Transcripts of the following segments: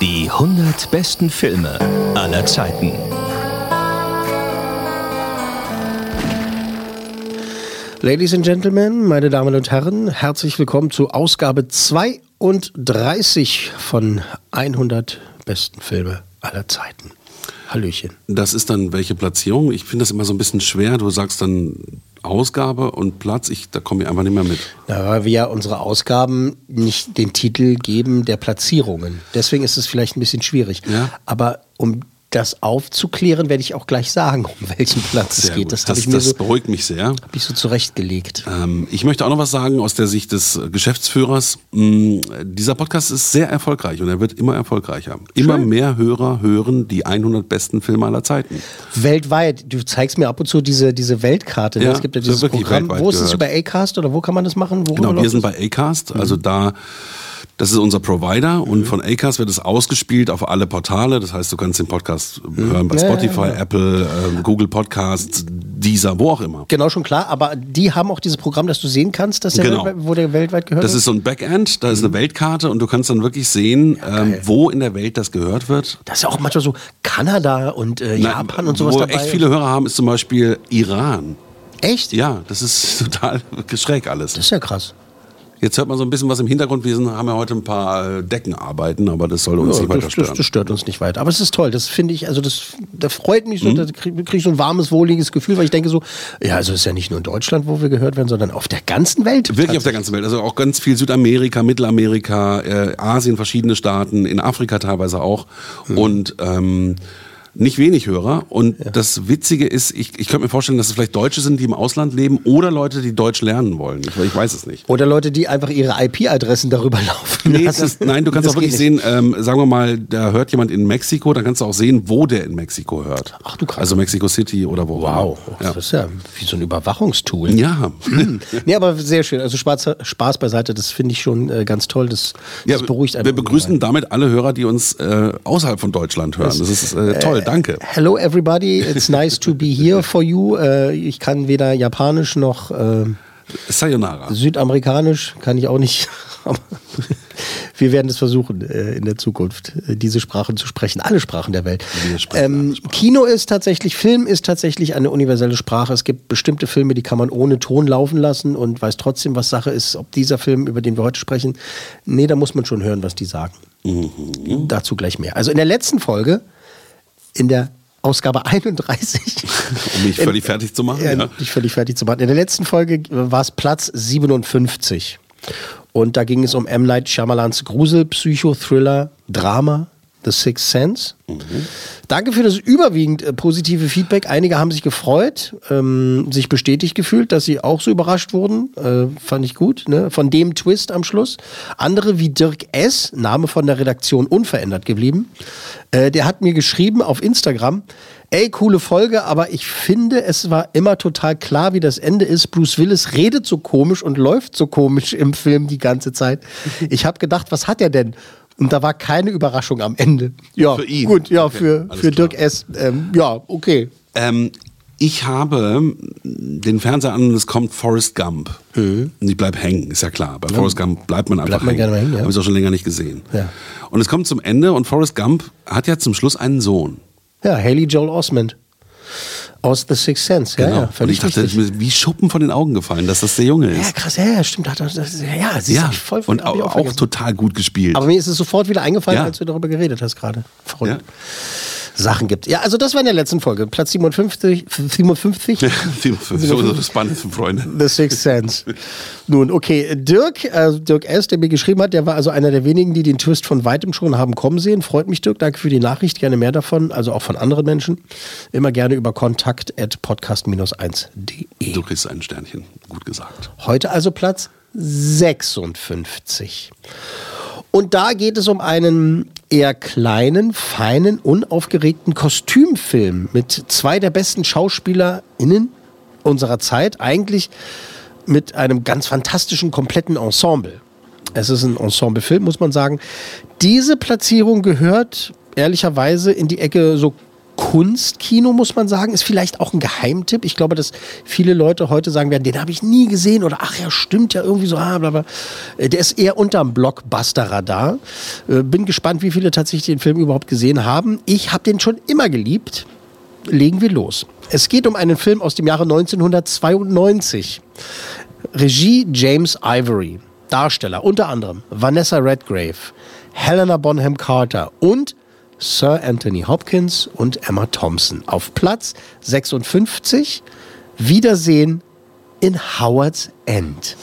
Die 100 besten Filme aller Zeiten. Ladies and Gentlemen, meine Damen und Herren, herzlich willkommen zu Ausgabe 32 von 100 besten Filme aller Zeiten. Hallöchen. Das ist dann welche Platzierung? Ich finde das immer so ein bisschen schwer. Du sagst dann Ausgabe und Platz. Ich, da komme ich einfach nicht mehr mit. Na, weil wir ja unsere Ausgaben nicht den Titel geben der Platzierungen. Deswegen ist es vielleicht ein bisschen schwierig. Ja. Aber um das aufzuklären, werde ich auch gleich sagen, um welchen Platz es Sehr geht. gut. Das habe ich mir das so, beruhigt mich sehr. hab ich so zurechtgelegt. Ähm, ich möchte auch noch was sagen aus der Sicht des Geschäftsführers. Mm, dieser Podcast ist sehr erfolgreich und er wird immer erfolgreicher. Immer mehr Hörer hören die 100 besten Filme aller Zeiten. Weltweit, du zeigst mir ab und zu diese, diese Weltkarte. ne? Ja, es gibt ja das dieses Programm. Wo ist es über Acast oder wo kann man das machen? Worüber Genau, wir sind das? bei Acast, also da, das ist unser Provider und von Acast wird es ausgespielt auf alle Portale. Das heißt, du kannst den Podcast hören bei Ja, ja, Spotify, Apple, ähm, Google Podcasts, Deezer, wo auch immer. Genau, schon klar. Aber die haben auch dieses Programm, das du sehen kannst, dass der Genau. wo der weltweit gehört Das ist so ein Backend, da ist eine Weltkarte und du kannst dann wirklich sehen, ähm, wo in der Welt das gehört wird. Das ist ja auch manchmal so Kanada und äh, Japan und sowas wo dabei. echt viele Hörer haben, ist zum Beispiel Iran. Echt? Ja, das ist total schräg alles. Das ist ja krass. Jetzt hört man so ein bisschen was im Hintergrund. Wir haben ja heute ein paar äh, Deckenarbeiten, aber das soll uns Ja, nicht weiter das, stören. das, das stört uns nicht weiter. Aber es ist toll. Das finde ich, also das, das freut mich Mhm. so. Da kriege krieg ich so ein warmes, wohliges Gefühl, weil ich denke so, ja, also es ist ja nicht nur in Deutschland, wo wir gehört werden, sondern auf der ganzen Welt. Wirklich auf der ganzen Welt. Also auch ganz viel Südamerika, Mittelamerika, äh, Asien, verschiedene Staaten, in Afrika teilweise auch. Mhm. Und ähm, nicht wenig Hörer. Und das Witzige ist, ich, ich könnte mir vorstellen, dass es vielleicht Deutsche sind, die im Ausland leben oder Leute, die Deutsch lernen wollen. Ich, ich weiß es nicht. Oder Leute, die einfach ihre IP-Adressen darüber laufen Nee, lassen. das, nein, du kannst Das auch wirklich sehen, ähm, sagen wir mal, da hört jemand in Mexiko, dann kannst du auch sehen, wo der in Mexiko hört. Ach du Kacke. Also Mexico City oder wo. Wow, Ja. das ist ja wie so ein Überwachungstool. Ja. Nee, aber sehr schön. Also Spaß, Spaß beiseite, das finde ich schon äh, ganz toll. Das, ja, das beruhigt einen. wir begrüßen damit alle Hörer, die uns äh, außerhalb von Deutschland hören. Das ist äh, toll, danke. Hello everybody, it's nice to be here for you. Äh, ich kann weder Japanisch noch äh, Sayonara. Südamerikanisch, kann ich auch nicht. Wir werden es versuchen, äh, in der Zukunft äh, diese Sprachen zu sprechen. Alle Sprachen der Welt. Ähm, Sprachen. Kino ist tatsächlich, Film ist tatsächlich eine universelle Sprache. Es gibt bestimmte Filme, die kann man ohne Ton laufen lassen und weiß trotzdem, was Sache ist. Ob dieser Film, über den wir heute sprechen, nee, da muss man schon hören, was die sagen. Mhm. Dazu gleich mehr. Also in der letzten Folge, in der Ausgabe 31, Um mich völlig fertig zu machen. ja, Ja. nicht völlig fertig zu machen. In der letzten Folge war es Platz 57. Und da ging es um M. Night Shyamalans Grusel, Psycho, Thriller, Drama, The Sixth Sense. Danke für das überwiegend äh, positive Feedback. Einige haben sich gefreut, ähm, sich bestätigt gefühlt, dass sie auch so überrascht wurden. Äh, fand ich gut, ne? Von dem Twist am Schluss. Andere wie Dirk S., Name von der Redaktion unverändert geblieben. Äh, der hat mir geschrieben auf Instagram, ey, coole Folge, aber ich finde, es war immer total klar, wie das Ende ist. Bruce Willis redet so komisch und läuft so komisch im Film die ganze Zeit. Ich habe gedacht, was hat er denn? Und da war keine Überraschung am Ende. Ja, Für ihn. gut, ja, Okay, für, für klar. Dirk S. Ähm, ja, okay. Ähm, ich habe den Fernseher an und es kommt Forrest Gump. Und ich bleib hängen, ist ja klar. Bei Forrest Gump bleibt man einfach Bleibt man hängen. gerne hängen, ja. Habe ich auch schon länger nicht gesehen. Ja. Und es kommt zum Ende und Forrest Gump hat ja zum Schluss einen Sohn. Ja, Haley Joel Osment. Aus The Sixth Sense, ja, ja, Genau. und völlig ich dachte, richtig. wie Schuppen von den Augen gefallen, dass das der Junge Ja, ist. krass, ja, ja, stimmt. Er- das, ja, sie Ja, voll und auch, auch vergessen. total gut gespielt. Aber mir ist es sofort wieder eingefallen, Ja. als du darüber geredet hast gerade. Verrückt. Sachen gibt. Ja, also das war in der letzten Folge. Platz 57. 57? so das spannend Freunde. The Sixth Sense. Nun, okay, Dirk, äh, Dirk S., der mir geschrieben hat, der war also einer der wenigen, die den Twist von weitem schon haben kommen sehen. Freut mich, Dirk. Danke für die Nachricht. Gerne mehr davon, also auch von anderen Menschen. Immer gerne über kontakt at podcast-1.de. Du kriegst ein Sternchen. Gut gesagt. Heute also Platz 56. Und da geht es um einen eher kleinen, feinen, unaufgeregten Kostümfilm mit zwei der besten SchauspielerInnen unserer Zeit. Eigentlich mit einem ganz fantastischen, kompletten Ensemble. Es ist ein Ensemblefilm, muss man sagen. Diese Platzierung gehört ehrlicherweise in die Ecke so Kunstkino, muss man sagen, ist vielleicht auch ein Geheimtipp. Ich glaube, dass viele Leute heute sagen werden, den habe ich nie gesehen oder ach ja, stimmt ja irgendwie so, ah, bla, bla. Äh, der ist eher unterm Blockbuster-Radar. Äh, bin gespannt, wie viele tatsächlich den Film überhaupt gesehen haben. Ich habe den schon immer geliebt. Legen wir los. Es geht um einen Film aus dem Jahre 1992. Regie James Ivory. Darsteller unter anderem Vanessa Redgrave, Helena Bonham Carter und Sir Anthony Hopkins und Emma Thompson. Auf Platz 56 Wiedersehen in Howard's End.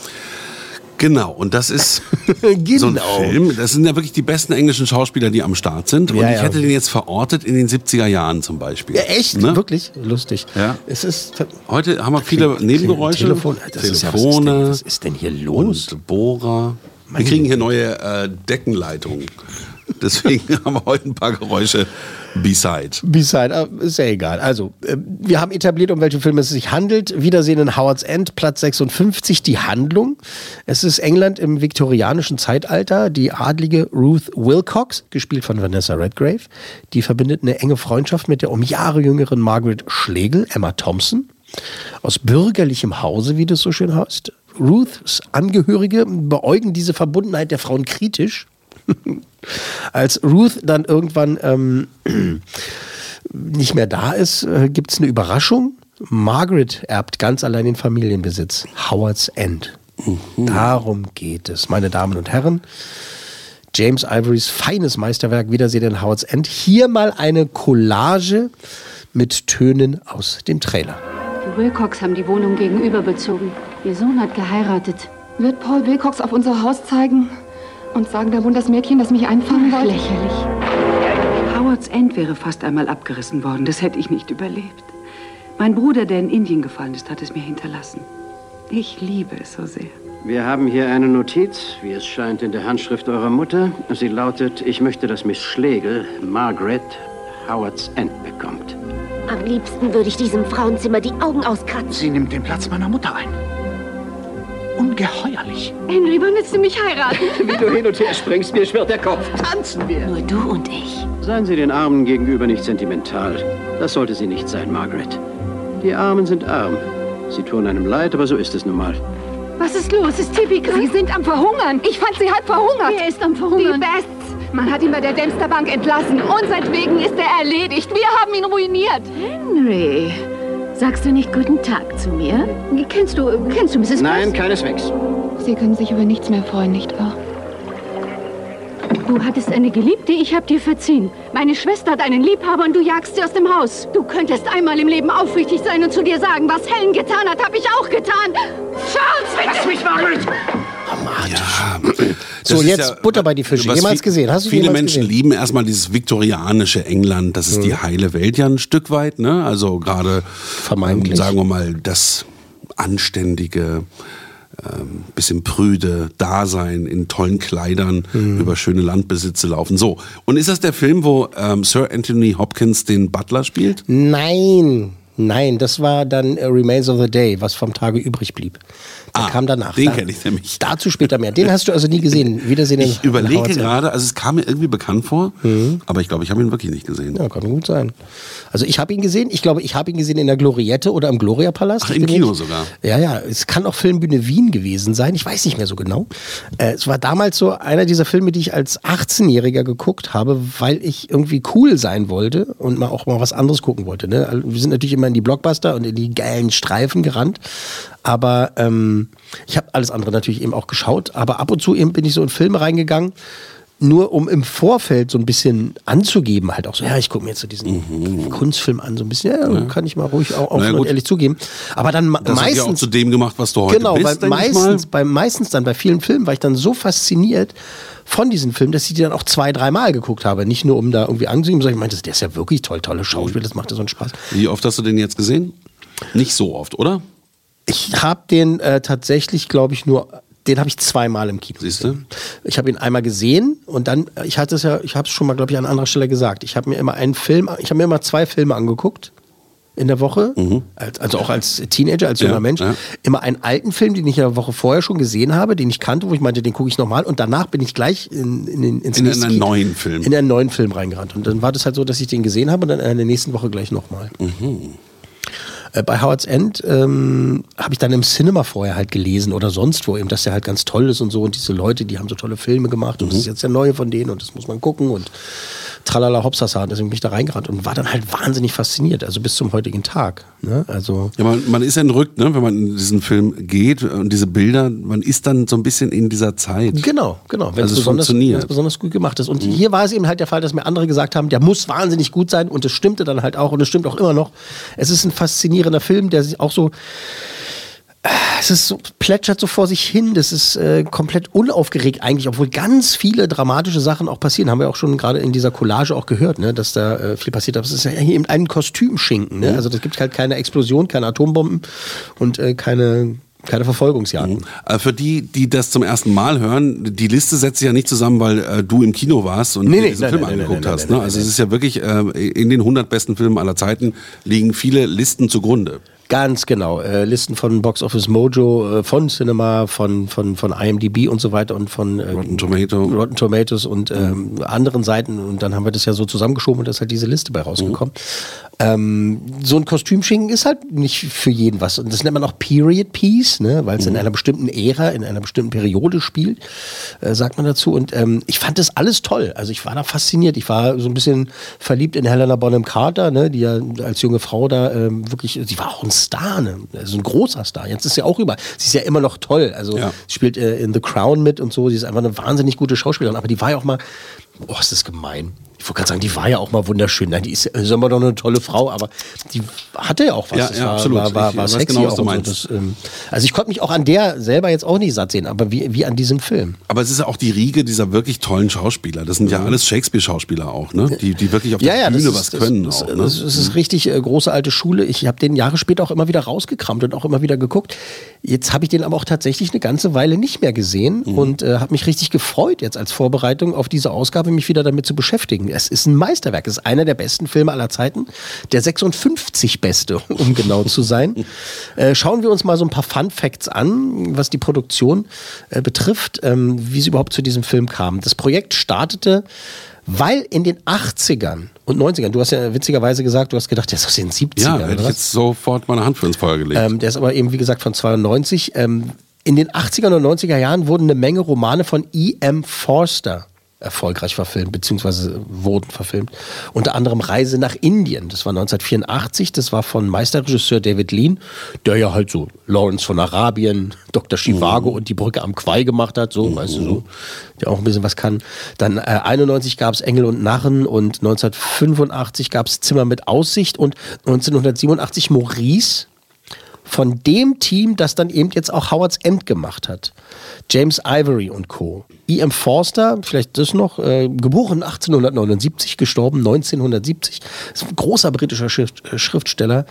Genau, und das ist genau. so ein Film. Das sind ja wirklich die besten englischen Schauspieler, die am Start sind. Und Ja, ich ja. hätte den jetzt verortet in den 70er Jahren zum Beispiel. Ja, echt? Ne? Wirklich lustig. Ja. Es ist Heute haben wir viele Nebengeräusche. Telefon. Das ist ja, was, ist denn, Telefone was ist denn hier los? und Bohrer. Wir kriegen hier neue äh, Deckenleitungen. Deswegen haben wir heute ein paar Geräusche beside. Beside, äh, ist ja egal. Also, äh, wir haben etabliert, um welche Filme es sich handelt. Wiedersehen in Howard's End, Platz 56, die Handlung. Es ist England im viktorianischen Zeitalter. Die adlige Ruth Wilcox, gespielt von Vanessa Redgrave, die verbindet eine enge Freundschaft mit der um Jahre jüngeren Margaret Schlegel, Emma Thompson. Aus bürgerlichem Hause, wie das so schön heißt. Ruths Angehörige beäugen diese Verbundenheit der Frauen kritisch. Als Ruth dann irgendwann ähm, nicht mehr da ist, äh, gibt es eine Überraschung. Margaret erbt ganz allein den Familienbesitz. Howard's End. Darum geht es, meine Damen und Herren. James Ivorys feines Meisterwerk Wiedersehen in Howard's End. Hier mal eine Collage mit Tönen aus dem Trailer. Die Wilcox haben die Wohnung gegenüber bezogen. Ihr Sohn hat geheiratet. Wird Paul Wilcox auf unser Haus zeigen und sagen, da wohnt das Mädchen, das mich einfangen wollte? Lächerlich. Howards End wäre fast einmal abgerissen worden. Das hätte ich nicht überlebt. Mein Bruder, der in Indien gefallen ist, hat es mir hinterlassen. Ich liebe es so sehr. Wir haben hier eine Notiz, wie es scheint, in der Handschrift eurer Mutter. Sie lautet, ich möchte, dass Miss Schlegel, Margaret, Howards End bekommt. Am liebsten würde ich diesem Frauenzimmer die Augen auskratzen. Sie nimmt den Platz meiner Mutter ein. Ungeheuerlich. Henry, wann willst du mich heiraten? Wie du hin und her springst, mir schwirrt der Kopf. Tanzen wir. Nur du und ich. Seien Sie den Armen gegenüber nicht sentimental. Das sollte sie nicht sein, Margaret. Die Armen sind arm. Sie tun einem leid, aber so ist es nun mal. Was ist los? Ist Tippi krank? Sie sind am Verhungern. Ich fand sie halb verhungert. Wer ist am Die Verhungern? Bests. Man hat ihn bei der Dempsterbank entlassen. Unseinetwegen ist er erledigt. Wir haben ihn ruiniert. Henry, sagst du nicht guten Tag zu mir? Kennst du, kennst du Mrs. Nein, Press? keineswegs. Sie können sich über nichts mehr freuen, nicht wahr? Du hattest eine Geliebte, ich hab dir verziehen. Meine Schwester hat einen Liebhaber und du jagst sie aus dem Haus. Du könntest einmal im Leben aufrichtig sein und zu dir sagen, was Helen getan hat, hab ich auch getan. Charles, bitte! Lass mich, Margaret! Das So, jetzt Butter bei die Fische. Jemals gesehen? Hast du Viele jemals Menschen gesehen? lieben erstmal dieses viktorianische England. Das ist die heile Welt ja ein Stück weit. Ne? Also gerade, ähm, sagen wir mal, das anständige, ähm, bisschen prüde Dasein in tollen Kleidern Mhm. über schöne Landbesitze laufen. So, und ist das der Film, wo ähm, Sir Anthony Hopkins den Butler spielt? Nein, nein, das war dann äh, Remains of the Day, was vom Tage übrig blieb. Der Ah, kam danach. den Da- kenn ich nämlich. Dazu später mehr. Den hast du also nie gesehen. Wiedersehen Ich überlege gerade, also es kam mir irgendwie bekannt vor, aber ich glaube, ich habe ihn wirklich nicht gesehen. Ja, kann gut sein. Also ich habe ihn gesehen. Ich glaube, ich habe ihn gesehen in der Gloriette oder im Gloria-Palast. Ach, Ich im Kino nicht- sogar. Ja, ja. Es kann auch Filmbühne Wien gewesen sein. Ich weiß nicht mehr so genau. Äh, es war damals so einer dieser Filme, die ich als 18-Jähriger geguckt habe, weil ich irgendwie cool sein wollte und mal auch mal was anderes gucken wollte. Ne? Also Wir sind natürlich immer in die Blockbuster und in die geilen Streifen gerannt. Aber ähm, ich habe alles andere natürlich eben auch geschaut. Aber ab und zu eben bin ich so in Filme reingegangen nur um im Vorfeld so ein bisschen anzugeben, halt auch so, ja, ich gucke mir jetzt so diesen Mhm. Kunstfilm an, so ein bisschen, ja, kann ich mal ruhig auch offen ja, und ehrlich zugeben. Aber dann Das hat ja auch meistens zu dem gemacht, was du heute genau, bist, mal. meistens, bei, meistens dann bei vielen Filmen war ich dann so fasziniert von diesen Filmen, dass ich die dann auch zwei, dreimal geguckt habe. Nicht nur, um da irgendwie anzusehen, sondern ich meinte, der ist ja wirklich toll, tolle Schauspiel, das macht ja so einen Spaß. Wie oft hast du den jetzt gesehen? Nicht so oft, oder? Ich habe den äh, tatsächlich, glaube ich, nur, den habe ich zweimal im Kino. Siehst du? Ich habe ihn einmal gesehen und dann, äh, ich hatte es ja, ich habe es schon mal, glaube ich, an anderer Stelle gesagt. Ich habe mir immer einen Film, ich habe mir immer zwei Filme angeguckt in der Woche, als, also auch als Teenager, als junger Mhm. Ja, Mensch. ja. Immer einen alten Film, den ich in der Woche vorher schon gesehen habe, den ich kannte, wo ich meinte, den gucke ich nochmal und danach bin ich gleich in, in, den- ins In nächste einen Kino- neuen Film. In einen neuen Film reingerannt. Und dann war das halt so, dass ich den gesehen habe und dann in der nächsten Woche gleich nochmal. Äh, Bei Howard's End ähm, habe ich dann im Cinema vorher halt gelesen oder sonst wo eben, dass der halt ganz toll ist und so. Und diese Leute, die haben so tolle Filme gemacht und das ist jetzt der neue von denen und das muss man gucken und tralala hopsasa, deswegen bin ich da reingerannt und war dann halt wahnsinnig fasziniert, also bis zum heutigen Tag. Ne? Also Ja, man, man ist entrückt, ne, wenn man in diesen Film geht und diese Bilder, man ist dann so ein bisschen in dieser Zeit. Genau, genau. Wenn Also es es besonders, besonders gut gemacht ist. Und hier war es eben halt der Fall, dass mir andere gesagt haben, der muss wahnsinnig gut sein und es stimmte dann halt auch und es stimmt auch immer noch. Es ist ein faszinierender Film, der sich auch so es ist so, plätschert so vor sich hin, das ist äh, komplett unaufgeregt eigentlich, obwohl ganz viele dramatische Sachen auch passieren. Haben wir auch schon gerade in dieser Collage auch gehört, ne, dass da äh, viel passiert. Aber es ist ja eben ein Kostümschinken. Ne? Also es gibt halt keine Explosion, keine Atombomben und äh, keine, keine Verfolgungsjagden. Äh, Für die, die das zum ersten Mal hören, die Liste setzt sich ja nicht zusammen, weil äh, du im Kino warst und Nee, nee, diesen nein, Film nein, angeguckt nein, hast. ne? Also es ist ja wirklich, äh, in den 100 besten Filmen aller Zeiten liegen viele Listen zugrunde. Ganz genau. Äh, Listen von Box Office Mojo, äh, von Cinema, von, von, von IMDb und so weiter und von äh, Rotten Tomato. Rotten Tomatoes und ähm, anderen Seiten. Und dann haben wir das ja so zusammengeschoben und da ist halt diese Liste bei rausgekommen. Ähm, so ein Kostümschinken ist halt nicht für jeden was. Und das nennt man auch Period Piece, ne? weil es in einer bestimmten Ära, in einer bestimmten Periode spielt, äh, sagt man dazu. Und ähm, ich fand das alles toll. Also ich war da fasziniert. Ich war so ein bisschen verliebt in Helena Bonham Carter, ne? die ja als junge Frau da ähm, wirklich, sie war auch ein Star, ne? also ein großer Star. Jetzt ist sie auch über. Sie ist ja immer noch toll. Also Ja. sie spielt äh, in The Crown mit und so. Sie ist einfach eine wahnsinnig gute Schauspielerin. Aber die war ja auch mal, oh, ist das gemein. Ich wollte gerade sagen, die war ja auch mal wunderschön. Nein, die ist, ist immer noch eine tolle Frau, aber die hatte ja auch was. Ja, Das ja, war, absolut. War, war, Ich war weiß sexy genau, was du und so. meinst. Das, ähm, also ich konnte mich auch an der selber jetzt auch nicht satt sehen, aber wie, wie an diesem Film. Aber es ist ja auch die Riege dieser wirklich tollen Schauspieler. Das sind ja alles Shakespeare-Schauspieler auch, ne? Die, die wirklich auf der Bühne was können das, auch. Ne? Das, das ist richtig äh, große alte Schule. Ich habe den Jahre später auch immer wieder rausgekramt und auch immer wieder geguckt. Jetzt habe ich den aber auch tatsächlich eine ganze Weile nicht mehr gesehen Mhm. und äh, habe mich richtig gefreut, jetzt als Vorbereitung auf diese Ausgabe mich wieder damit zu beschäftigen. Es ist ein Meisterwerk. Es ist einer der besten Filme aller Zeiten. Der 56 beste, um genau zu sein. äh, schauen wir uns mal so ein paar Fun Facts an, was die Produktion äh, betrifft, ähm, wie es überhaupt zu diesem Film kam. Das Projekt startete weil in den 80ern und 90ern, du hast ja witzigerweise gesagt, du hast gedacht, der ist aus den 70ern. ja, hätte ich jetzt sofort meine Hand für ins Feuer gelegt. Ähm, der ist aber eben, wie gesagt, von 92. Ähm, in den 80er und 90er Jahren wurden eine Menge Romane von E.M. Forster erfolgreich verfilmt, beziehungsweise wurden verfilmt. Unter anderem Reise nach Indien. Das war 1984. Das war von Meisterregisseur David Lean, der ja halt so Lawrence von Arabien, Dr. Chivago und die Brücke am Quai gemacht hat. So, weißt du, so. Der auch ein bisschen was kann. Dann äh, 91 gab es Engel und Narren und 1985 gab es Zimmer mit Aussicht und 1987 Maurice von dem Team, das dann eben jetzt auch Howard's End gemacht hat. James Ivory und Co. E.M. Forster, vielleicht das noch, äh, geboren 1879, gestorben 1970. Das ist ein großer britischer Schrift, äh, Schriftsteller,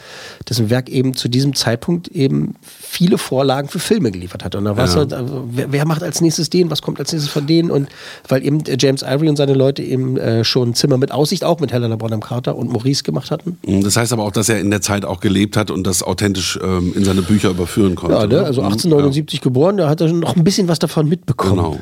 dessen Werk eben zu diesem Zeitpunkt eben viele Vorlagen für Filme geliefert hat. Und da war es Ja. halt, äh, wer, wer macht als nächstes den, was kommt als nächstes von denen? Und weil eben äh, James Ivory und seine Leute eben äh, schon Zimmer mit Aussicht, auch mit Helena Bonham Carter und Maurice gemacht hatten. Das heißt aber auch, dass er in der Zeit auch gelebt hat und das authentisch ähm, in seine Bücher überführen konnte. Ja, ne? also Mhm. 1879 geboren, da hat er noch ein bisschen was davon mitbekommen. Genau.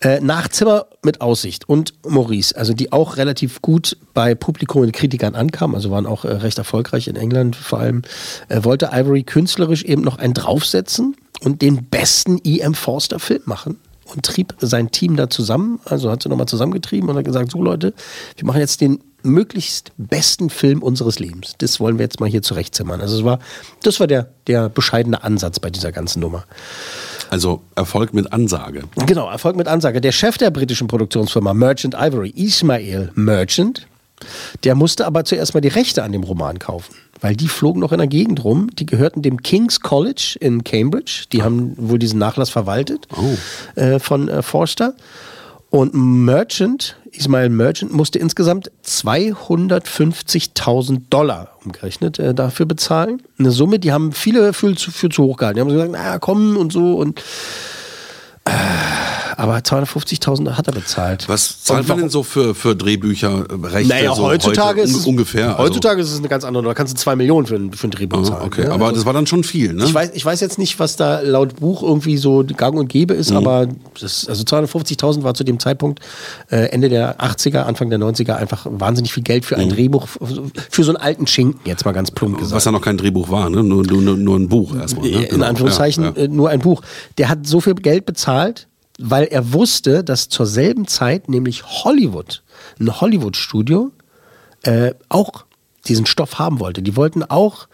Äh, nach Zimmer mit Aussicht und Maurice, also die auch relativ gut bei Publikum und Kritikern ankamen, also waren auch äh, recht erfolgreich in England vor allem, äh, wollte Ivory künstlerisch eben noch einen draufsetzen und den besten E.M. Forster Film machen und trieb sein Team da zusammen, also hat sie nochmal zusammengetrieben und hat gesagt, so Leute, wir machen jetzt den möglichst besten Film unseres Lebens. Das wollen wir jetzt mal hier zurechtzimmern. Also es war, das war der, der bescheidene Ansatz bei dieser ganzen Nummer. Also Erfolg mit Ansage. Genau, Erfolg mit Ansage. Der Chef der britischen Produktionsfirma Merchant Ivory, Ismail Merchant, der musste aber zuerst mal die Rechte an dem Roman kaufen, weil die flogen noch in der Gegend rum. Die gehörten dem King's College in Cambridge. Die haben wohl diesen Nachlass verwaltet äh, von äh, Forster. Und Merchant, Ismail Merchant, musste insgesamt 250.000 Dollar umgerechnet äh, dafür bezahlen. Eine Summe, die haben viele für, zu- für zu hoch gehalten. Die haben gesagt, naja, komm und so und äh, aber 250.000 hat er bezahlt. Was zahlt man denn so für, für Drehbücher, äh, Rechte? naja, so heutzutage heute, ist es, ungefähr. also- Heutzutage ist es eine ganz andere. Da kannst du zwei Millionen für ein, für ein Drehbuch zahlen. ah, okay, ne? aber Also- das war dann schon viel, ne? ich weiß, ich weiß jetzt nicht, was da laut Buch irgendwie so gang und gäbe ist, Mhm. aber das, also 250.000 war zu dem Zeitpunkt äh, Ende der 80er, Anfang der 90er einfach wahnsinnig viel Geld für ein Mhm. Drehbuch, für so einen alten Schinken, jetzt mal ganz plump gesagt. Was ja noch kein Drehbuch war, ne? nur, nur, nur ein Buch erstmal. Ne? in Genau. Anführungszeichen Ja, ja. äh, nur ein Buch. Der hat so viel Geld bezahlt, weil er wusste, dass zur selben Zeit nämlich Hollywood, ein Hollywood-Studio, äh, auch diesen Stoff haben wollte. Die wollten auch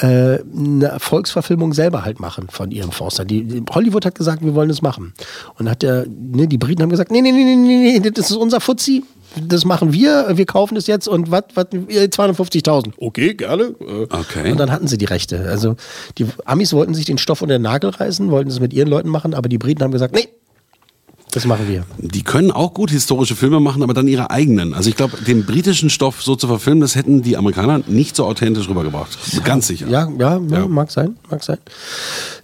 äh, eine Erfolgsverfilmung selber halt machen von ihrem Forster. Die, die, Hollywood hat gesagt, wir wollen das machen. Und hat der, ne, die Briten haben gesagt, nee, nee, nee, nee, nee, nee, das ist unser Fuzzi. Das machen wir, wir kaufen das jetzt und was, was, 250.000. Okay, gerne. Äh, Okay. Und dann hatten sie die Rechte. Also die Amis wollten sich den Stoff unter den Nagel reißen, wollten es mit ihren Leuten machen, aber die Briten haben gesagt, nee, das machen wir. Die können auch gut historische Filme machen, aber dann ihre eigenen. Also ich glaube, den britischen Stoff so zu verfilmen, das hätten die Amerikaner nicht so authentisch rübergebracht. Ganz sicher. Ja, ja, ja, mag sein, mag sein.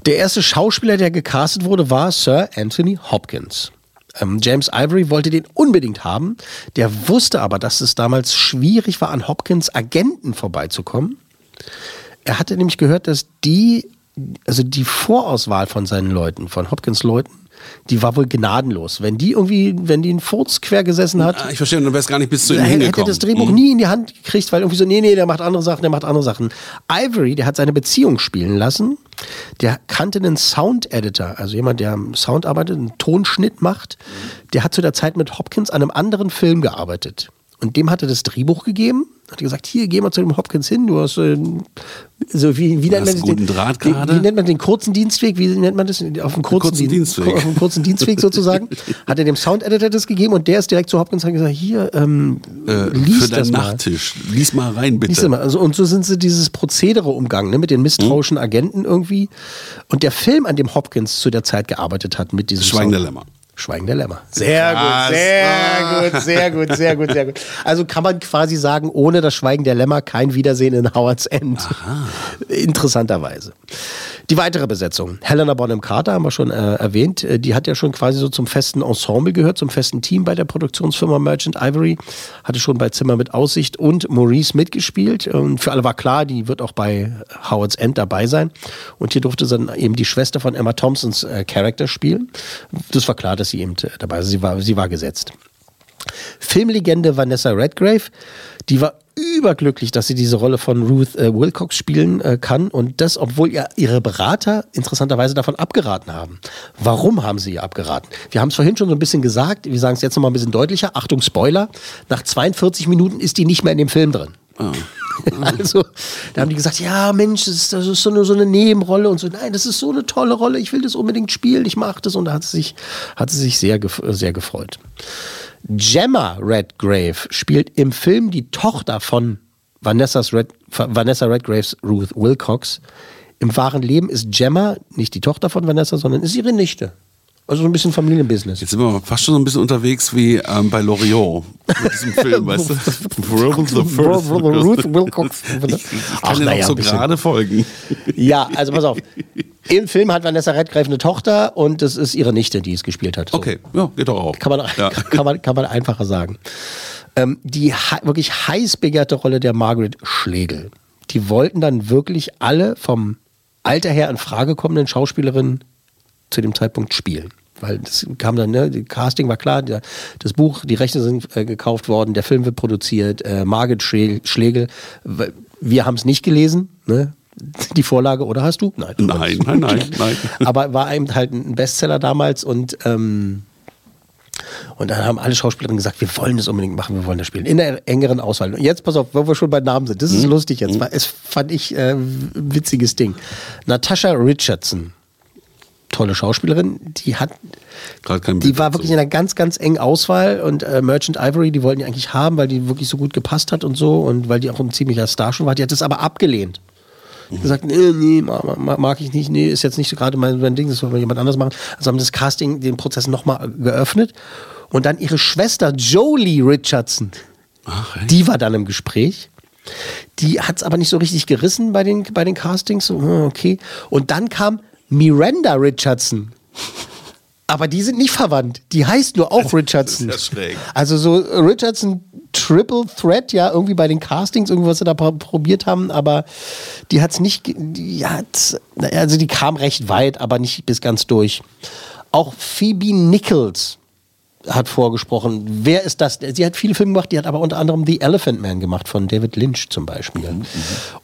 Der erste Schauspieler, der gecastet wurde, war Sir Anthony Hopkins. Ähm, James Ivory wollte den unbedingt haben. Der wusste aber, dass es damals schwierig war, an Hopkins Agenten vorbeizukommen. Er hatte nämlich gehört, dass die, also die Vorauswahl von seinen Leuten, von Hopkins Leuten, die war wohl gnadenlos. Wenn die irgendwie, wenn die einen Furz quer gesessen hat, Ah, Ich verstehe, wäre es gar nicht bis zu ihm er hätte hingekommen. das Drehbuch Mhm. nie in die Hand gekriegt, weil irgendwie so, nee, nee, der macht andere Sachen, der macht andere Sachen. Ivory, der hat seine Beziehung spielen lassen. Der kannte einen Sound-Editor, also jemand, der am Sound arbeitet, einen Tonschnitt macht. Der hat zu der Zeit mit Hopkins an einem anderen Film gearbeitet. Und dem hat er das Drehbuch gegeben, hat gesagt, hier, geh mal zu dem Hopkins hin, du hast, äh, so wie, wie nennt man den, Draht gerade? wie nennt man den kurzen Dienstweg? Wie nennt man das? Auf dem kurzen, kurzen Dienst- Dienstweg. Auf dem kurzen Dienstweg sozusagen. Hat er dem Sound-Editor das gegeben und der ist direkt zu Hopkins und gesagt, hier, ähm, Äh, lies für das deinen mal. Nachttisch. Lies mal rein, bitte. Lies mal. Also, und so sind sie dieses Prozedere umgangen, ne, mit den misstrauischen Agenten irgendwie. Und der Film, an dem Hopkins zu der Zeit gearbeitet hat, mit diesem Schweigen der Sound- Lämmer. Schweigen der Lämmer. Sehr Krass. gut, sehr gut, sehr gut, sehr gut, sehr gut. Also kann man quasi sagen, ohne das Schweigen der Lämmer kein Wiedersehen in Howards End. Interessanterweise. Die weitere Besetzung. Helena Bonham Carter haben wir schon äh, erwähnt. Äh, Die hat ja schon quasi so zum festen Ensemble gehört, zum festen Team bei der Produktionsfirma Merchant Ivory. Hatte schon bei Zimmer mit Aussicht und Maurice mitgespielt. Und für alle war klar, die wird auch bei Howards End dabei sein. Und hier durfte dann eben die Schwester von Emma Thompsons äh, Charakter spielen. Das war klar, dass sie eben äh, dabei ist. Sie war, sie war gesetzt. Filmlegende Vanessa Redgrave, die war überglücklich, dass sie diese Rolle von Ruth äh, Wilcox spielen äh, kann und das, obwohl ihr, ihre Berater interessanterweise davon abgeraten haben. Warum haben sie ihr abgeraten? Wir haben es vorhin schon so ein bisschen gesagt, wir sagen es jetzt nochmal ein bisschen deutlicher. Achtung, Spoiler, nach 42 Minuten ist die nicht mehr in dem Film drin. Also, da haben die gesagt, ja, Mensch, das ist, das ist so, eine, so eine Nebenrolle und so. Nein, das ist so eine tolle Rolle, ich will das unbedingt spielen, ich mache das. Und da hat sie sich, hat sie sich sehr, sehr gefreut. Gemma Redgrave spielt im Film die Tochter von Vanessa's Red, Vanessa Redgraves Ruth Wilcox. Im wahren Leben ist Gemma nicht die Tochter von Vanessa, sondern ist ihre Nichte. Also so ein bisschen Familienbusiness. Jetzt sind wir fast schon so ein bisschen unterwegs wie ähm, bei Loriot mit diesem Film, weißt du? Ruth Wilcox. Ich Ach, kann dir naja, noch so gerade folgen. Ja, also pass auf. Im Film hat Vanessa Redgrave eine Tochter und es ist ihre Nichte, die es gespielt hat. So. Okay, ja, geht doch auch. Kann man, Ja. kann man, kann man einfacher sagen. Ähm, die wirklich heiß begehrte Rolle der Margaret Schlegel. Die wollten dann wirklich alle vom Alter her in Frage kommenden Schauspielerinnen zu dem Zeitpunkt spielen. Weil das kam dann, ne, die Casting war klar, der, das Buch, die Rechte sind äh, gekauft worden, der Film wird produziert, äh, Margit Schle- Schlegel, wir haben es nicht gelesen, ne? Die Vorlage, oder hast du? Nein. Nein, nein, nein, nein. Aber war eben halt ein Bestseller damals und ähm, und dann haben alle Schauspielerinnen gesagt, wir wollen das unbedingt machen, wir wollen das spielen. In der engeren Auswahl. Und jetzt, pass auf, wo wir schon bei Namen sind. Das ist lustig jetzt. weil Es fand ich äh, ein witziges Ding. Natasha Richardson. Tolle Schauspielerin. Die hat, die war wirklich in einer ganz, ganz engen Auswahl und äh, Merchant Ivory, die wollten die eigentlich haben, weil die wirklich so gut gepasst hat und so und weil die auch ein ziemlicher Star schon war. Die hat es aber abgelehnt. Hat Gesagt, nee, nee, ma- ma- mag ich nicht, nee, ist jetzt nicht so gerade mein, mein Ding, das soll jemand anders machen. Also haben das Casting den Prozess nochmal geöffnet und dann ihre Schwester Jolie Richardson, Ach, die war dann im Gespräch. Die hat es aber nicht so richtig gerissen bei den, bei den Castings. So, hm, okay. Und dann kam Miranda Richardson. Aber die sind nicht verwandt. Die heißt nur auch Richardson. ist ja schräg. Also so äh, Richardson Triple Threat, ja, irgendwie bei den Castings, irgendwas sie da pro- probiert haben, aber die hat es nicht, die hat, also die kam recht weit, aber nicht bis ganz durch. Auch Phoebe Nichols hat vorgesprochen. Wer ist das? Sie hat viele Filme gemacht, die hat aber unter anderem The Elephant Man gemacht, von David Lynch zum Beispiel.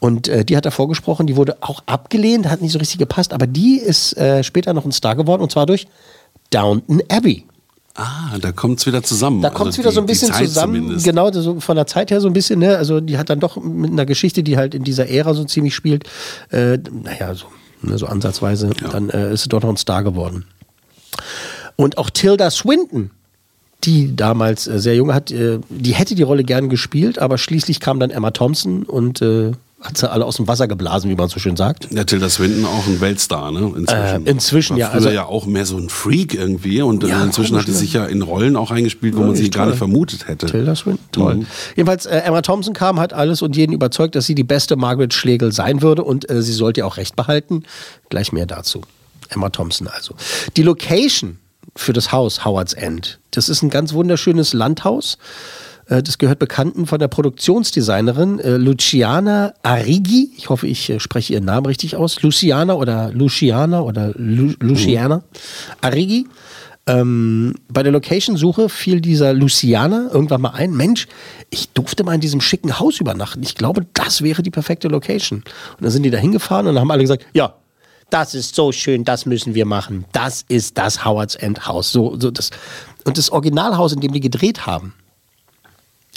Und äh, die hat da vorgesprochen, die wurde auch abgelehnt, hat nicht so richtig gepasst, aber die ist äh, später noch ein Star geworden und zwar durch Downton Abbey. Ah, da kommt es wieder zusammen. Da kommt es Also wieder die- so ein bisschen zusammen, zumindest. genau, so von der Zeit her so ein bisschen, ne? Also die hat dann doch mit einer Geschichte, die halt in dieser Ära so ziemlich spielt, äh, naja, so, ne, so ansatzweise, dann äh, ist sie dort noch ein Star geworden. Und auch Tilda Swinton, die damals äh, sehr jung hat, äh, die hätte die Rolle gern gespielt, aber schließlich kam dann Emma Thompson und äh, hat sie alle aus dem Wasser geblasen, wie man so schön sagt. Ja, Tilda Swinton auch ein Weltstar, ne? Inzwischen. Äh, inzwischen, ja, also- ja auch mehr so ein Freak irgendwie und äh, Ja, inzwischen hat sie sich ja in Rollen auch eingespielt, wo man sie echt gar nicht vermutet hätte. Tilda Swinton, toll. Mhm. Jedenfalls, äh, Emma Thompson kam, hat alles und jeden überzeugt, dass sie die beste Margaret Schlegel sein würde und äh, sie sollte ja auch recht behalten. Gleich mehr dazu. Emma Thompson also. Die Location für das Haus Howard's End, das ist ein ganz wunderschönes Landhaus. Äh, Das gehört Bekannten von der Produktionsdesignerin äh, Luciana Arrighi. Ich hoffe, ich äh, spreche ihren Namen richtig aus. Luciana oder Luciana oder Lu Luciana Arrighi. Ähm, bei der Location-Suche fiel dieser Luciana irgendwann mal ein, Mensch, ich durfte mal in diesem schicken Haus übernachten. Ich glaube, das wäre die perfekte Location. Und dann sind die da hingefahren und haben alle gesagt, ja, das ist so schön, das müssen wir machen. Das ist das Howard's End Haus. So, so das. Und das Originalhaus, in dem die gedreht haben,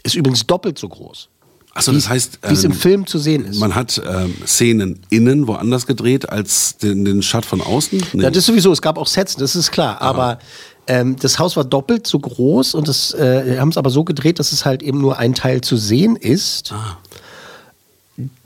ist übrigens doppelt so groß. Achso, das heißt, wie es im ähm, Film zu sehen ist. Man hat ähm, Szenen innen woanders gedreht als den, den Shot von außen. Nee. Ja, das sowieso, es gab auch Sets, das ist klar. Aber ähm, das Haus war doppelt so groß und das äh, haben es aber so gedreht, dass es halt eben nur ein Teil zu sehen ist.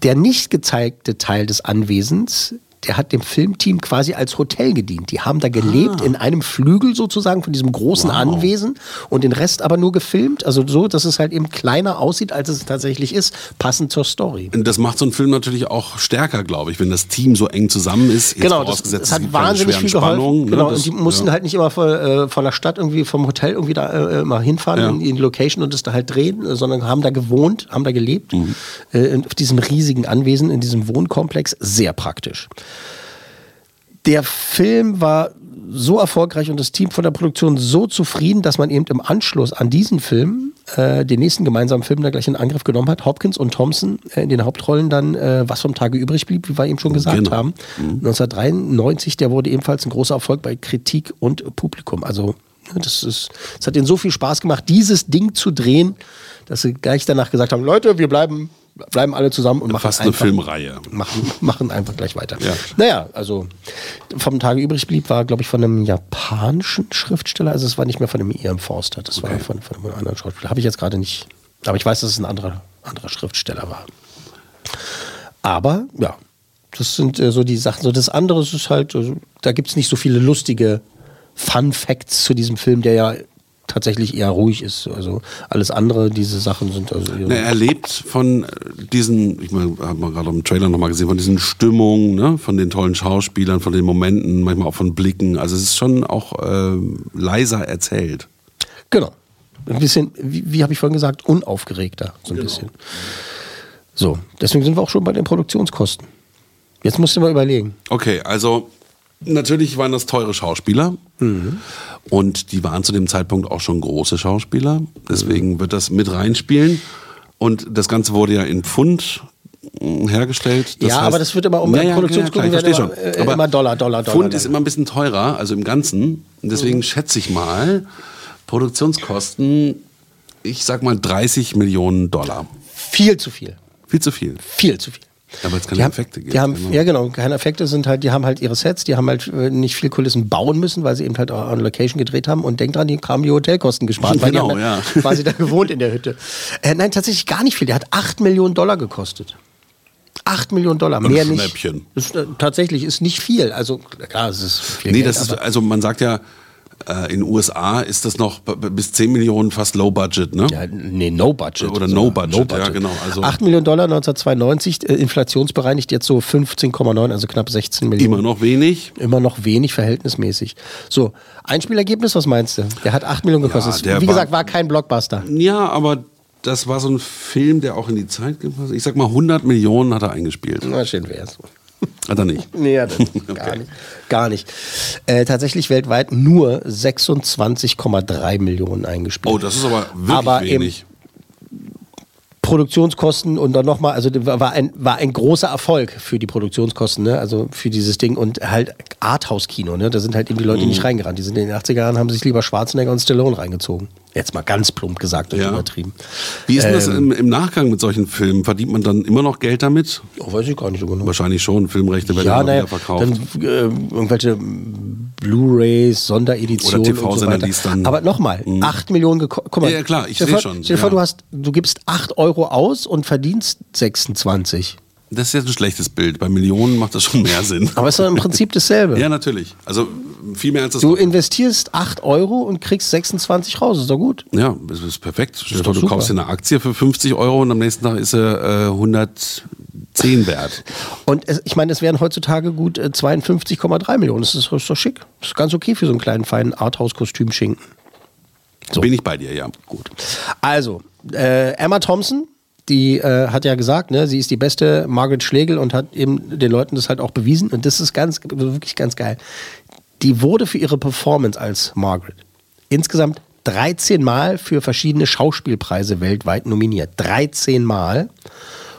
Der nicht gezeigte Teil des Anwesens, der hat dem Filmteam quasi als Hotel gedient. Die haben da gelebt in einem Flügel sozusagen von diesem großen Anwesen und den Rest aber nur gefilmt. Also so, dass es halt eben kleiner aussieht, als es tatsächlich ist, passend zur Story. das macht so einen Film natürlich auch stärker, glaube ich, wenn das Team so eng zusammen ist. Genau, das, das es hat wahnsinnig viel geholfen. Ne? Genau, Das- und die mussten ja. halt nicht immer von, äh, von der Stadt irgendwie vom Hotel irgendwie da äh, mal hinfahren Ja. in, in die Location und das da halt drehen, sondern haben da gewohnt, haben da gelebt, Mhm. äh, auf diesem riesigen Anwesen, in diesem Wohnkomplex. Sehr praktisch. Der Film war so erfolgreich und das Team von der Produktion so zufrieden, dass man eben im Anschluss an diesen Film äh, den nächsten gemeinsamen Film da gleich in Angriff genommen hat. Hopkins und Thompson äh, in den Hauptrollen dann, äh, was vom Tage übrig blieb, wie wir eben schon gesagt Genau. haben. 1993, der wurde ebenfalls ein großer Erfolg bei Kritik und Publikum. Also ne, das ist, es hat ihnen so viel Spaß gemacht, dieses Ding zu drehen, dass sie gleich danach gesagt haben, Leute, wir bleiben, bleiben alle zusammen und machen Fast eine einfach, Filmreihe. Machen, machen einfach gleich weiter. Ja. Naja, also vom Tage übrig blieb, war, glaube ich, von einem japanischen Schriftsteller. Also es war nicht mehr von dem Ian Forster, das war von, von einem anderen Schriftsteller. Habe ich jetzt gerade nicht. Aber ich weiß, dass es ein anderer, anderer Schriftsteller war. Aber ja, das sind äh, so die Sachen. So das andere ist halt, also, da gibt es nicht so viele lustige Fun Facts zu diesem Film, der ja tatsächlich eher ruhig ist. Also alles andere, diese Sachen sind also. Na, er lebt von äh, diesen, ich meine, haben wir gerade im Trailer nochmal gesehen, von diesen Stimmungen, ne? von den tollen Schauspielern, von den Momenten, manchmal auch von Blicken. Also es ist schon auch ähm, leiser erzählt. Genau. Ein bisschen, wie, wie habe ich vorhin gesagt, unaufgeregter, so ein bisschen. So, deswegen sind wir auch schon bei den Produktionskosten. Jetzt musst du mal überlegen. Okay, also natürlich waren das teure Schauspieler und die waren zu dem Zeitpunkt auch schon große Schauspieler. Deswegen wird das mit reinspielen. Und das Ganze wurde ja in Pfund mh, hergestellt. Das Ja, heißt- aber das wird immer um- ja, ja, Produktionskosten ja, klar, ich werden verstehe immer, schon. äh, immer Dollar, Dollar, Dollar Pfund ist immer ein bisschen teurer, also im Ganzen. Und deswegen Mhm. schätze ich mal, Produktionskosten, ich sag mal 30 Millionen Dollar. Viel zu viel. Viel zu viel. Viel zu viel. Aber jetzt keine die haben, Effekte gibt. Die haben, immer. ja, genau. Keine Effekte sind halt, die haben halt ihre Sets, die haben halt äh, nicht viel Kulissen bauen müssen, weil sie eben halt auch on Location gedreht haben. Und denkt dran, die haben die Hotelkosten gespart, weil Genau, die haben ja. quasi da gewohnt in der Hütte. Äh, nein, tatsächlich gar nicht viel. Der hat 8 Millionen Dollar gekostet. 8 Millionen Dollar, Ein mehr nicht. Schnäppchen. Das, äh, tatsächlich ist nicht viel. Also, klar, es ist viel Nee, Geld, das ist, also man sagt ja, äh, in den USA ist das noch bis 10 Millionen fast Low Budget, ne? Ja, nee, no budget. Oder sogar. no budget, ja, genau. Also 8 Millionen Dollar 1992, äh, inflationsbereinigt jetzt so 15,9, also knapp 16 Millionen. immer noch wenig. Immer noch wenig verhältnismäßig. So, Einspielergebnis, was meinst du? Der hat 8 Millionen gekostet. der Wie war- gesagt, war kein Blockbuster. Ja, aber das war so ein Film, der auch in die Zeit gepasst Ich sag mal, 100 Millionen hat er eingespielt. Na, schön wär's. Hat er nicht. Nee, ja, das, gar nicht. Gar nicht. Äh, tatsächlich weltweit nur 26,3 Millionen eingespielt. Oh, das ist aber wirklich Aber eben wenig. Produktionskosten und dann nochmal, also war ein, war ein großer Erfolg für die Produktionskosten, ne? also für dieses Ding und halt Arthouse-Kino, ne? da sind halt eben die Leute Mhm. nicht reingerannt. Die sind in den 80er Jahren, haben sich lieber Schwarzenegger und Stallone reingezogen. Jetzt mal ganz plump gesagt und Ja. übertrieben. Wie ist denn das Ähm, im, im Nachgang mit solchen Filmen? Verdient man dann immer noch Geld damit? Oh, weiß ich gar nicht so genau. Wahrscheinlich schon. Filmrechte werden Ja, ja, naja, wieder verkauft. dann äh, irgendwelche Blu-Rays, Sondereditionen Oder und so TV-Sender, weiter. die's dann- Aber nochmal, 8 Millionen gekostet. Guck mal, Ja, ja, klar, ich stell dir seh vor- schon, Stell dir vor, du, hast, du gibst 8 Euro aus und verdienst 26. Das ist jetzt ein schlechtes Bild. Bei Millionen macht das schon mehr Sinn. Aber es ist doch im Prinzip dasselbe. Ja, natürlich. Also viel mehr als das. Du investierst 8 Euro und kriegst 26 raus, ist doch gut. ja, das ist perfekt. Doch vor, du super. kaufst dir eine Aktie für 50 Euro und am nächsten Tag ist sie äh, 110 wert. Und es, ich meine, es wären heutzutage gut äh, 52,3 Millionen. Das ist, das ist doch schick. Das ist ganz okay für so einen kleinen, feinen Arthouse-Kostüm-Schinken. So. Bin ich bei dir, ja. Gut. Also, äh, Emma Thompson, die äh, hat ja gesagt, ne, sie ist die beste Margaret Schlegel und hat eben den Leuten das halt auch bewiesen. Und das ist ganz, wirklich ganz geil. Die wurde für ihre Performance als Margaret insgesamt 13 Mal für verschiedene Schauspielpreise weltweit nominiert. 13 Mal.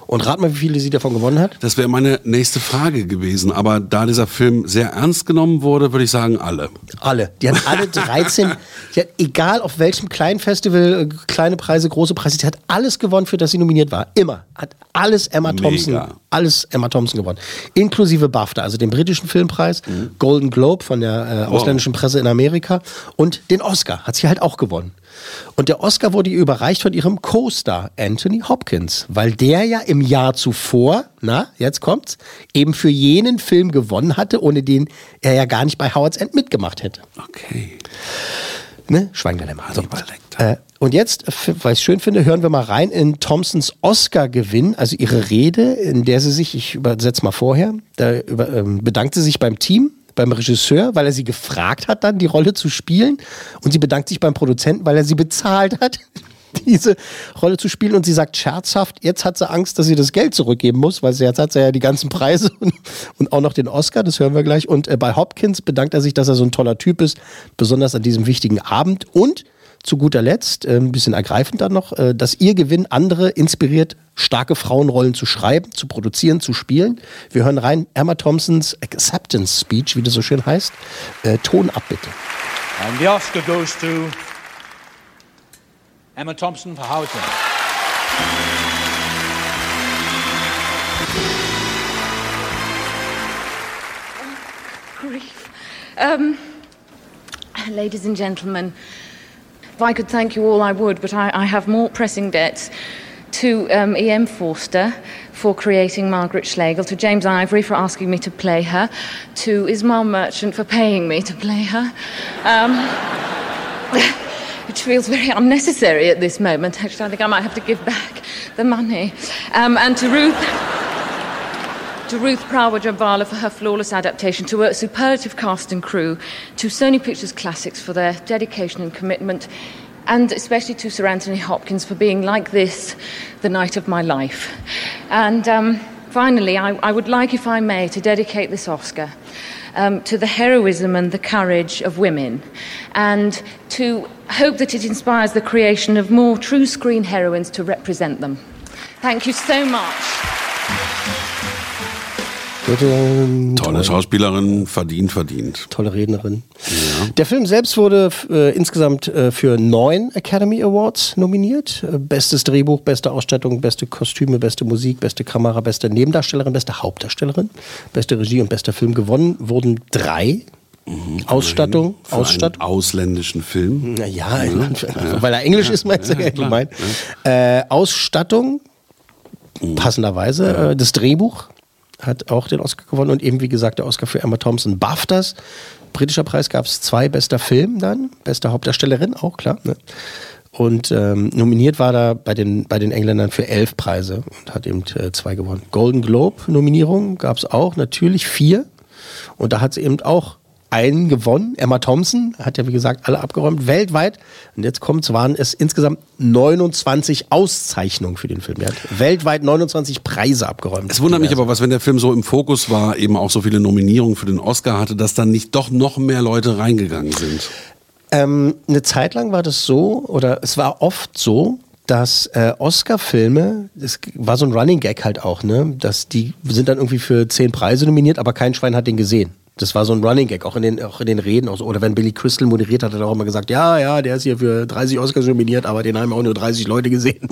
Und rat mal, wie viele sie davon gewonnen hat? Das wäre meine nächste Frage gewesen. Aber da dieser Film sehr ernst genommen wurde, würde ich sagen, alle. Alle. Die hat alle 13, die hat, egal auf welchem kleinen Festival, äh, kleine Preise, große Preise, die hat alles gewonnen, für das sie nominiert war. Immer. Hat alles Emma Mega. Thompson, alles Emma Thompson gewonnen. Inklusive BAFTA, also den britischen Filmpreis, Mhm. Golden Globe von der äh, ausländischen Presse in Amerika und den Oscar hat sie halt auch gewonnen. Und der Oscar wurde ihr überreicht von ihrem Co-Star Anthony Hopkins, weil der ja im Jahr zuvor, na, jetzt kommt's, eben für jenen Film gewonnen hatte, ohne den er ja gar nicht bei Howard's End mitgemacht hätte. Okay. Ne? Schweindilemma. So. Äh, und jetzt, weil ich es schön finde, hören wir mal rein in Thompsons Oscar-Gewinn, also ihre Rede, in der sie sich, ich übersetze mal vorher, da über, ähm, bedankt sie sich beim Team, beim Regisseur, weil er sie gefragt hat, dann die Rolle zu spielen. Und sie bedankt sich beim Produzenten, weil er sie bezahlt hat, diese Rolle zu spielen. Und sie sagt scherzhaft, jetzt hat sie Angst, dass sie das Geld zurückgeben muss, weil sie, jetzt hat sie ja die ganzen Preise und, und auch noch den Oscar, das hören wir gleich. Und äh, bei Hopkins bedankt er sich, dass er so ein toller Typ ist, besonders an diesem wichtigen Abend. Und zu guter Letzt, äh, ein bisschen ergreifend dann noch, äh, dass ihr Gewinn andere inspiriert, starke Frauenrollen zu schreiben, zu produzieren, zu spielen. Wir hören rein Emma Thompsons Acceptance Speech, wie das so schön heißt. Äh, Ton ab bitte. And the Oscar goes to Emma Thompson for End. grief. Um, ladies and gentlemen, if I could thank you all, I would, but I, I have more pressing debts to um, E.M. Forster for creating Margaret Schlegel, to James Ivory for asking me to play her, to Ismail Merchant for paying me to play her. Um, which feels very unnecessary at this moment. Actually, I think I might have to give back the money. Um, and to Ruth to Ruth Jabvala for her flawless adaptation, to a superlative cast and crew, to Sony Pictures Classics for their dedication and commitment, and especially to Sir Anthony Hopkins for being like this the night of my life. And um, finally, I, I would like, if I may, to dedicate this Oscar. Um, to the heroism and the courage of women, and to hope that it inspires the creation of more true screen heroines to represent them. Thank you so much. Tolle, Schauspielerin, verdient, verdient. Tolle Rednerin. Der Film selbst wurde äh, insgesamt äh, für neun Academy Awards nominiert. Äh, bestes Drehbuch, beste Ausstattung, beste Kostüme, beste Musik, beste Kamera, beste Nebendarstellerin, beste Hauptdarstellerin, beste Regie und bester Film gewonnen wurden drei. Ausstattung, Für Ausstattung. einen ausländischen Film. Ja, ich mein, weil er Englisch ist, meinst du ja, klar. gemeint. Äh, Ausstattung, passenderweise. Äh, das Drehbuch hat auch den Oscar gewonnen und eben, wie gesagt, der Oscar für Emma Thompson. BAFTAs, britischer Preis gab es zwei, bester Film dann, beste Hauptdarstellerin, auch klar. Ne? Und ähm, nominiert war er bei den, bei den Engländern für elf Preise und hat eben äh, zwei gewonnen. Golden Globe-Nominierung gab es auch, natürlich vier. Und da hat sie eben auch einen gewonnen. Emma Thompson hat ja, wie gesagt, alle abgeräumt. Weltweit, und jetzt kommt's, waren es insgesamt 29 Auszeichnungen für den Film. Er hat weltweit 29 Preise abgeräumt. Es wundert mich aber, was, wenn der Film so im Fokus war, eben auch so viele Nominierungen für den Oscar hatte, dass dann nicht doch noch mehr Leute reingegangen sind. Ähm, eine Zeit lang war das so, oder es war oft so, dass äh, Oscar-Filme, das war so ein Running Gag halt auch, ne, dass die sind dann irgendwie für zehn Preise nominiert, aber kein Schwein hat den gesehen. Das war so ein Running Gag, auch in den, auch in den Reden. Auch so. Oder wenn Billy Crystal moderiert hat, hat er auch immer gesagt, ja, ja, der ist hier für 30 Oscars nominiert, aber den haben auch nur 30 Leute gesehen.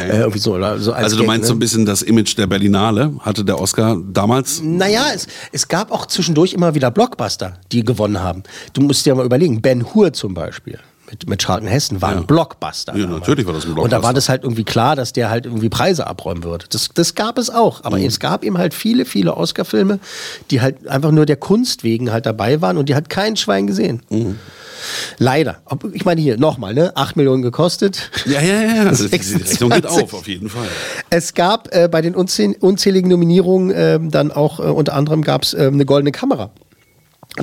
Äh, irgendwie so, so als Also du Gag, meinst ne? so ein bisschen das Image der Berlinale, hatte der Oscar damals? Naja, es, es gab auch zwischendurch immer wieder Blockbuster, die gewonnen haben. Du musst dir mal überlegen, Ben Hur zum Beispiel. Mit, mit Charlton Heston war ein Blockbuster. Ja, natürlich war das ein Und da Blockbuster. war das halt irgendwie klar, dass der halt irgendwie Preise abräumen würde. Das, das gab es auch. Aber Mhm. es gab eben halt viele, viele Oscar-Filme, die halt einfach nur der Kunst wegen halt dabei waren und die hat kein Schwein gesehen. Mhm. Leider. Ich meine hier, nochmal, ne? 8 Millionen gekostet. Ja, ja, ja. Also die 26. Rechnung geht auf, auf jeden Fall. Es gab äh, bei den unzäh unzähligen Nominierungen ähm, dann auch, äh, unter anderem gab es ähm, eine goldene Kamera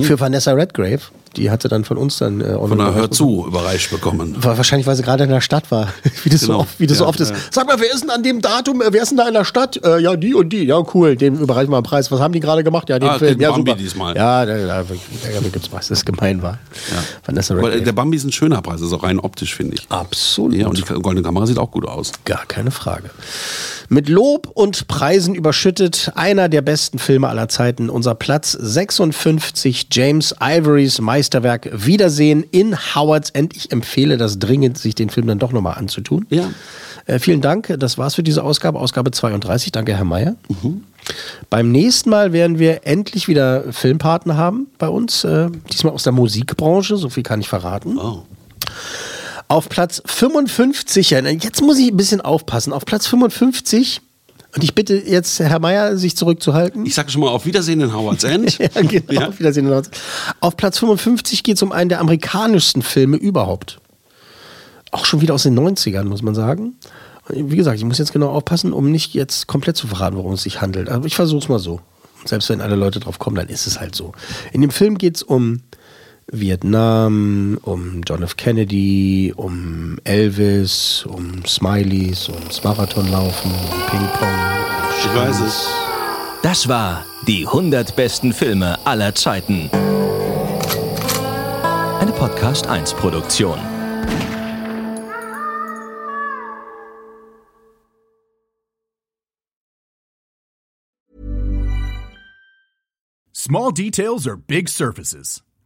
für Vanessa Redgrave. Die hatte dann von uns dann äh, Von der Hör zu überreicht bekommen. War wahrscheinlich, weil sie gerade in der Stadt war. Wie das, Genau. so, oft, wie das so Ja, oft ist. ja. Sag mal, wer ist denn an dem Datum, äh, wer ist denn da in der Stadt? Äh, ja, die und die. Ja, cool. Den überreichen wir einen Preis. Was haben die gerade gemacht? Ja, den Ah, Film. den ja, Bambi super. diesmal. Ja, da, da, da, da gibt's was. Das gemein war. Vanessa Aber Redgrave. der Bambi ist ein schöner Preis, ist auch rein optisch, finde ich. Absolut. Ja, und die goldene Kamera sieht auch gut aus. Gar keine Frage. Mit Lob und Preisen überschüttet, einer der besten Filme aller Zeiten, unser Platz 56, James Ivorys Meisterwerk Wiedersehen in Howard's End. Ich empfehle das dringend, sich den Film dann doch nochmal anzutun. Ja. Äh, vielen Dank, das war's für diese Ausgabe, Ausgabe 32. Danke, Herr Mayer. Mhm. Beim nächsten Mal werden wir endlich wieder Filmpartner haben bei uns, äh, diesmal aus der Musikbranche, so viel kann ich verraten. Oh. Auf Platz 55, ja, jetzt muss ich ein bisschen aufpassen, auf Platz 55, und ich bitte jetzt Herr Mayer, sich zurückzuhalten. Ich sage schon mal auf Wiedersehen in Howard's End. ja, genau, auf Wiedersehen. Auf Platz 55 geht es um einen der amerikanischsten Filme überhaupt. Auch schon wieder aus den 90ern, muss man sagen. Wie gesagt, ich muss jetzt genau aufpassen, um nicht jetzt komplett zu verraten, worum es sich handelt. Aber ich versuche es mal so. Selbst wenn alle Leute drauf kommen, dann ist es halt so. In dem Film geht es um Vietnam, um John F. Kennedy, um Elvis, um Smileys, ums Marathonlaufen, um Ping-Pong. um Ich weiß es. Das war die 100 besten Filme aller Zeiten. Eine Podcast 1 Produktion. Small details are big surfaces.